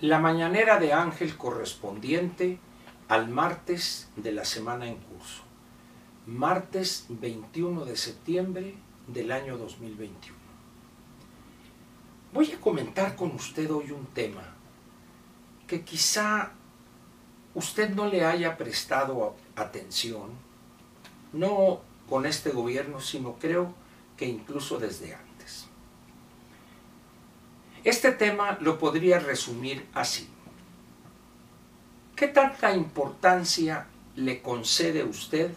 La mañanera de Ángel correspondiente al martes de la semana en curso. Martes 21 de septiembre del año 2021. Voy a comentar con usted hoy un tema que quizá usted no le haya prestado atención, no con este gobierno, sino creo que incluso desde antes. Este tema lo podría resumir así. ¿Qué tanta importancia le concede usted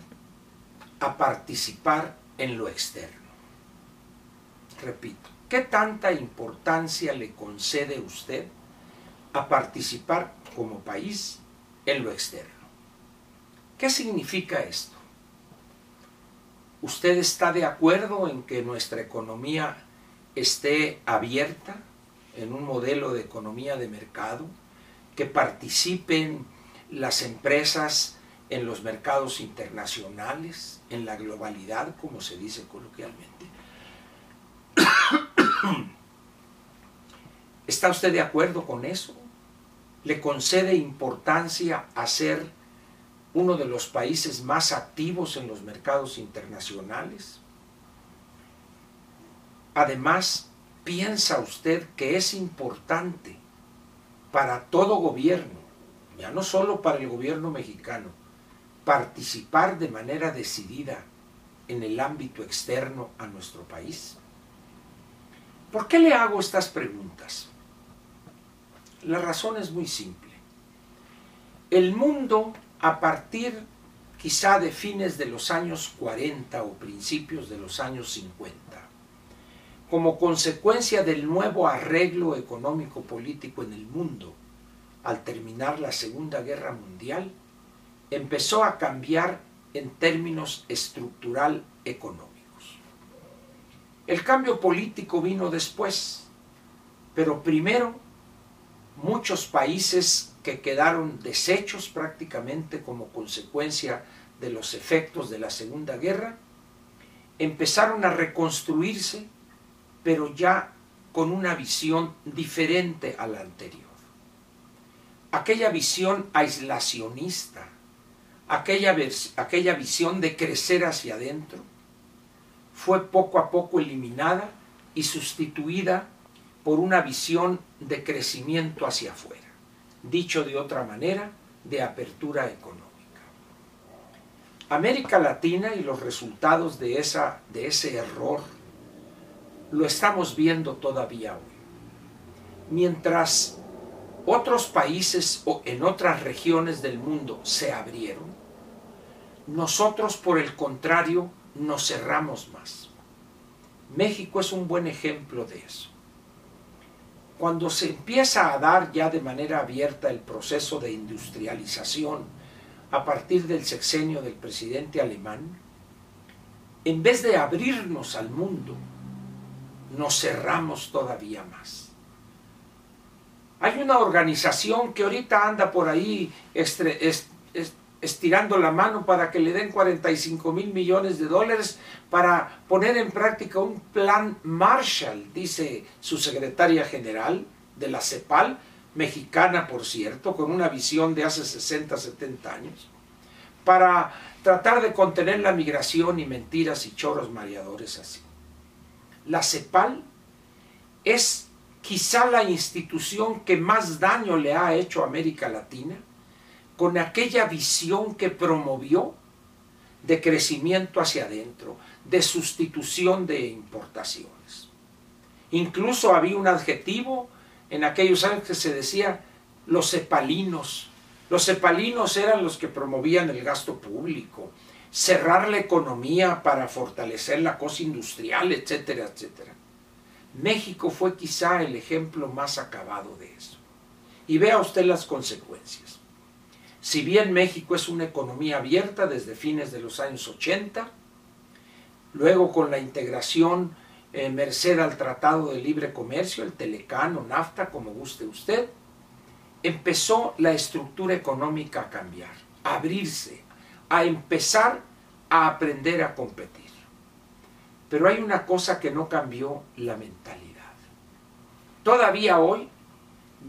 a participar en lo externo? Repito, ¿qué tanta importancia le concede usted a participar como país en lo externo? ¿Qué significa esto? ¿Usted está de acuerdo en que nuestra economía esté abierta en un modelo de economía de mercado, que participen las empresas en los mercados internacionales, en la globalidad, como se dice coloquialmente. ¿Está usted de acuerdo con eso? ¿Le concede importancia a ser uno de los países más activos en los mercados internacionales? Además, ¿piensa usted que es importante para todo gobierno ya no solo para el gobierno mexicano, participar de manera decidida en el ámbito externo a nuestro país? ¿Por qué le hago estas preguntas? La razón es muy simple. El mundo, a partir quizá de fines de los años 40 o principios de los años 50, como consecuencia del nuevo arreglo económico-político en el mundo, al terminar la Segunda Guerra Mundial, empezó a cambiar en términos estructural económicos. El cambio político vino después, pero primero muchos países que quedaron deshechos prácticamente como consecuencia de los efectos de la Segunda Guerra, empezaron a reconstruirse, pero ya con una visión diferente a la anterior aquella visión aislacionista, aquella, aquella visión de crecer hacia adentro, fue poco a poco eliminada y sustituida por una visión de crecimiento hacia afuera, dicho de otra manera, de apertura económica. América Latina y los resultados de, esa, de ese error lo estamos viendo todavía hoy. Mientras otros países o en otras regiones del mundo se abrieron, nosotros por el contrario nos cerramos más. México es un buen ejemplo de eso. Cuando se empieza a dar ya de manera abierta el proceso de industrialización a partir del sexenio del presidente alemán, en vez de abrirnos al mundo, nos cerramos todavía más hay una organización que ahorita anda por ahí estirando la mano para que le den 45 mil millones de dólares para poner en práctica un plan Marshall, dice su secretaria general de la CEPAL, mexicana por cierto, con una visión de hace 60, 70 años, para tratar de contener la migración y mentiras y chorros mareadores así. La CEPAL es quizá la institución que más daño le ha hecho a América Latina, con aquella visión que promovió de crecimiento hacia adentro, de sustitución de importaciones. Incluso había un adjetivo en aquellos años que se decía los cepalinos. Los cepalinos eran los que promovían el gasto público, cerrar la economía para fortalecer la cosa industrial, etcétera, etcétera. México fue quizá el ejemplo más acabado de eso. Y vea usted las consecuencias. Si bien México es una economía abierta desde fines de los años 80, luego con la integración eh, merced al Tratado de Libre Comercio, el Telecán o NAFTA, como guste usted, empezó la estructura económica a cambiar, a abrirse, a empezar a aprender a competir. Pero hay una cosa que no cambió la mentalidad. Todavía hoy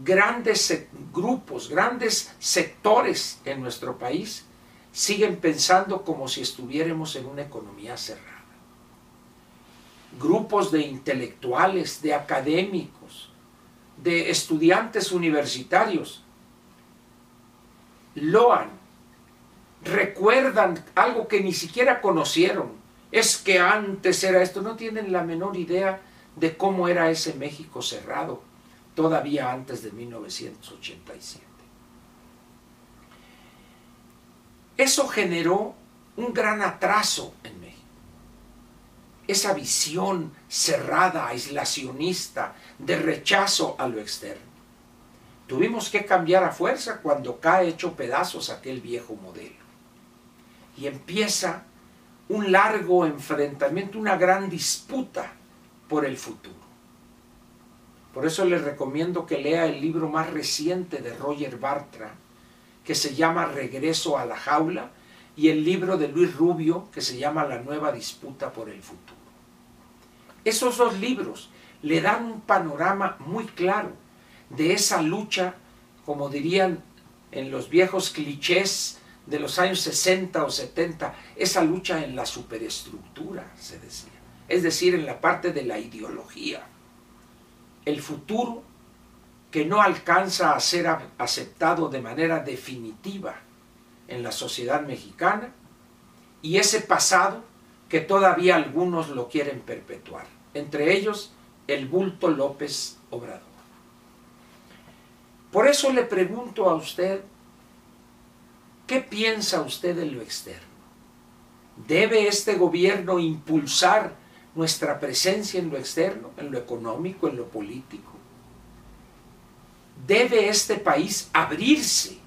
grandes grupos, grandes sectores en nuestro país siguen pensando como si estuviéramos en una economía cerrada. Grupos de intelectuales, de académicos, de estudiantes universitarios loan, recuerdan algo que ni siquiera conocieron. Es que antes era esto, no tienen la menor idea de cómo era ese México cerrado, todavía antes de 1987. Eso generó un gran atraso en México. Esa visión cerrada, aislacionista, de rechazo a lo externo. Tuvimos que cambiar a fuerza cuando cae hecho pedazos aquel viejo modelo. Y empieza un largo enfrentamiento, una gran disputa por el futuro. Por eso les recomiendo que lea el libro más reciente de Roger Bartra, que se llama Regreso a la jaula, y el libro de Luis Rubio, que se llama La nueva disputa por el futuro. Esos dos libros le dan un panorama muy claro de esa lucha, como dirían en los viejos clichés de los años 60 o 70, esa lucha en la superestructura, se decía, es decir, en la parte de la ideología. El futuro que no alcanza a ser aceptado de manera definitiva en la sociedad mexicana y ese pasado que todavía algunos lo quieren perpetuar, entre ellos el bulto López Obrador. Por eso le pregunto a usted, ¿qué piensa usted de lo externo? ¿Debe este gobierno impulsar nuestra presencia en lo externo, en lo económico, en lo político? ¿Debe este país abrirse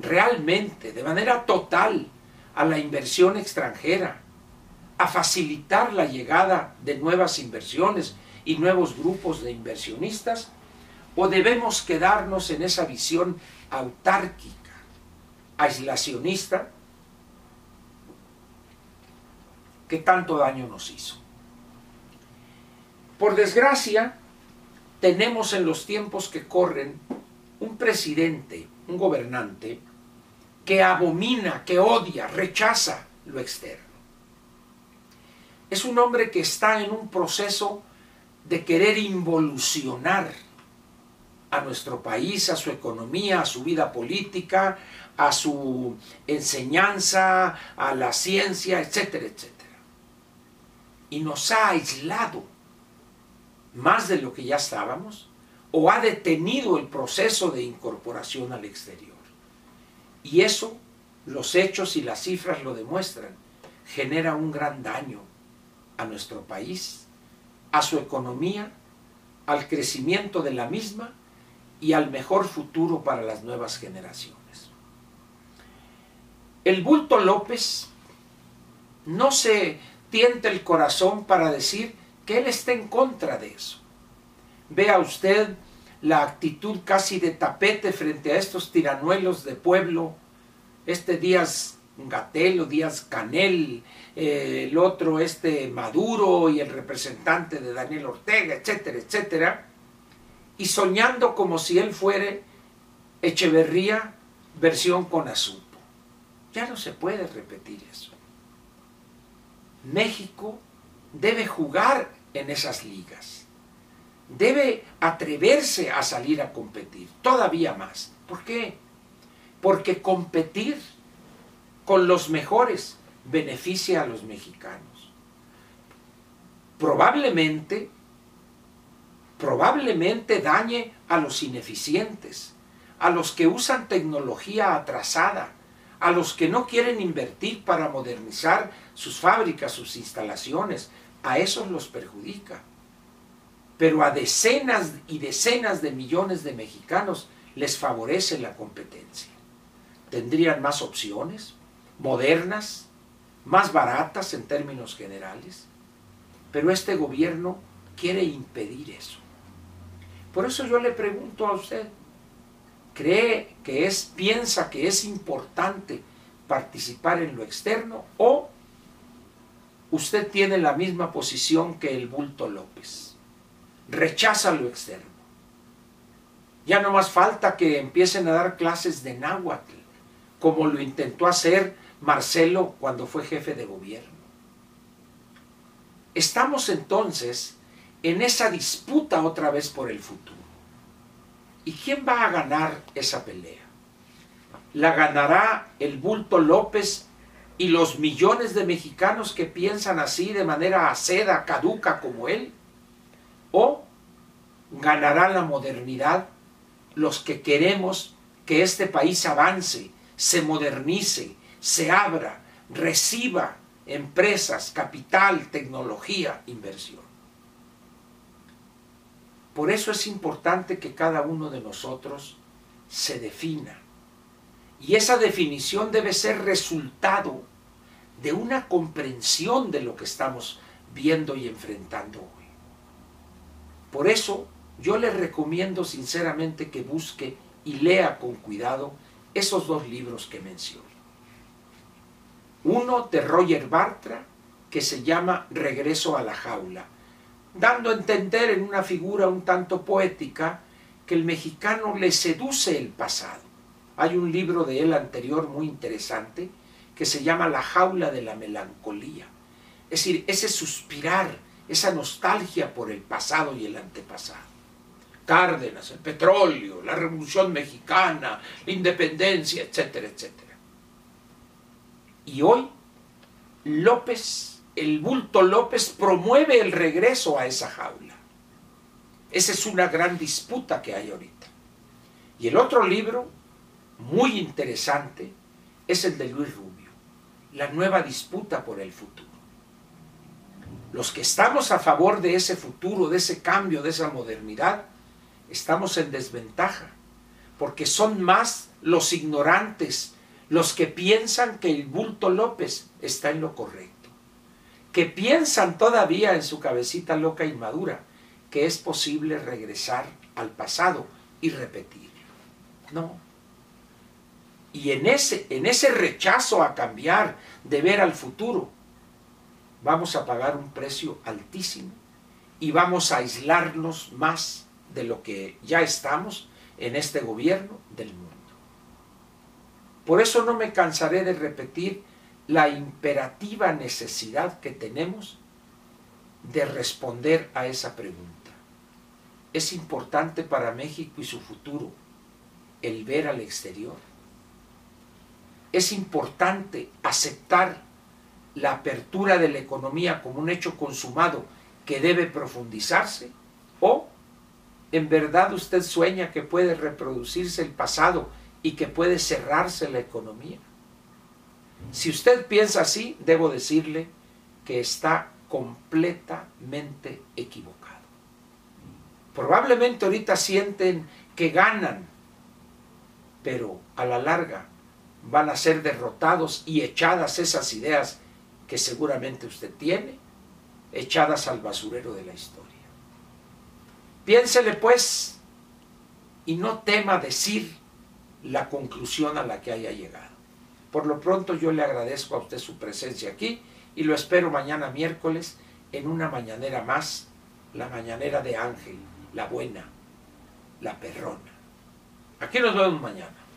realmente, de manera total, a la inversión extranjera, a facilitar la llegada de nuevas inversiones y nuevos grupos de inversionistas? ¿O debemos quedarnos en esa visión autárquica, aislacionista, que tanto daño nos hizo? Por desgracia, tenemos en los tiempos que corren un presidente, un gobernante, que abomina, que odia, rechaza lo externo. Es un hombre que está en un proceso de querer involucionar a nuestro país, a su economía, a su vida política, a su enseñanza, a la ciencia, etcétera, etcétera. Y nos ha aislado más de lo que ya estábamos o ha detenido el proceso de incorporación al exterior. Y eso, los hechos y las cifras lo demuestran, genera un gran daño a nuestro país, a su economía, al crecimiento de la misma y al mejor futuro para las nuevas generaciones. El bulto López no se tienta el corazón para decir que él está en contra de eso. Vea usted la actitud casi de tapete frente a estos tiranuelos de pueblo, este Díaz Gatel o Díaz Canel, eh, el otro este Maduro y el representante de Daniel Ortega, etcétera, etcétera, y soñando como si él fuere Echeverría versión con asunto. Ya no se puede repetir eso. México debe jugar en esas ligas. Debe atreverse a salir a competir, todavía más. ¿Por qué? Porque competir con los mejores beneficia a los mexicanos. Probablemente probablemente dañe a los ineficientes, a los que usan tecnología atrasada, a los que no quieren invertir para modernizar sus fábricas, sus instalaciones, a esos los perjudica. Pero a decenas y decenas de millones de mexicanos les favorece la competencia. Tendrían más opciones, modernas, más baratas en términos generales. Pero este gobierno quiere impedir eso. Por eso yo le pregunto a usted, ¿cree que es, piensa que es importante participar en lo externo o usted tiene la misma posición que el bulto López? Rechaza lo externo. Ya no más falta que empiecen a dar clases de náhuatl, como lo intentó hacer Marcelo cuando fue jefe de gobierno. Estamos entonces en esa disputa otra vez por el futuro. ¿Y quién va a ganar esa pelea? ¿La ganará el bulto López y los millones de mexicanos que piensan así de manera aceda, caduca como él? ¿O ganará la modernidad los que queremos que este país avance, se modernice, se abra, reciba empresas, capital, tecnología, inversión? Por eso es importante que cada uno de nosotros se defina. Y esa definición debe ser resultado de una comprensión de lo que estamos viendo y enfrentando hoy. Por eso yo le recomiendo sinceramente que busque y lea con cuidado esos dos libros que menciono. Uno de Roger Bartra, que se llama Regreso a la jaula, dando a entender en una figura un tanto poética que el mexicano le seduce el pasado. Hay un libro de él anterior muy interesante que se llama La jaula de la melancolía. Es decir, ese suspirar, esa nostalgia por el pasado y el antepasado. Cárdenas, el petróleo, la revolución mexicana, la independencia, etcétera, etcétera. Y hoy López el bulto López promueve el regreso a esa jaula. Esa es una gran disputa que hay ahorita. Y el otro libro, muy interesante, es el de Luis Rubio, La nueva disputa por el futuro. Los que estamos a favor de ese futuro, de ese cambio, de esa modernidad, estamos en desventaja, porque son más los ignorantes, los que piensan que el bulto López está en lo correcto que piensan todavía en su cabecita loca y madura que es posible regresar al pasado y repetir. No. Y en ese, en ese rechazo a cambiar, de ver al futuro, vamos a pagar un precio altísimo y vamos a aislarnos más de lo que ya estamos en este gobierno del mundo. Por eso no me cansaré de repetir la imperativa necesidad que tenemos de responder a esa pregunta. ¿Es importante para México y su futuro el ver al exterior? ¿Es importante aceptar la apertura de la economía como un hecho consumado que debe profundizarse? ¿O en verdad usted sueña que puede reproducirse el pasado y que puede cerrarse la economía? Si usted piensa así, debo decirle que está completamente equivocado. Probablemente ahorita sienten que ganan, pero a la larga van a ser derrotados y echadas esas ideas que seguramente usted tiene, echadas al basurero de la historia. Piénsele pues y no tema decir la conclusión a la que haya llegado. Por lo pronto yo le agradezco a usted su presencia aquí y lo espero mañana miércoles en una mañanera más, la mañanera de Ángel, la buena, la perrona. Aquí nos vemos mañana.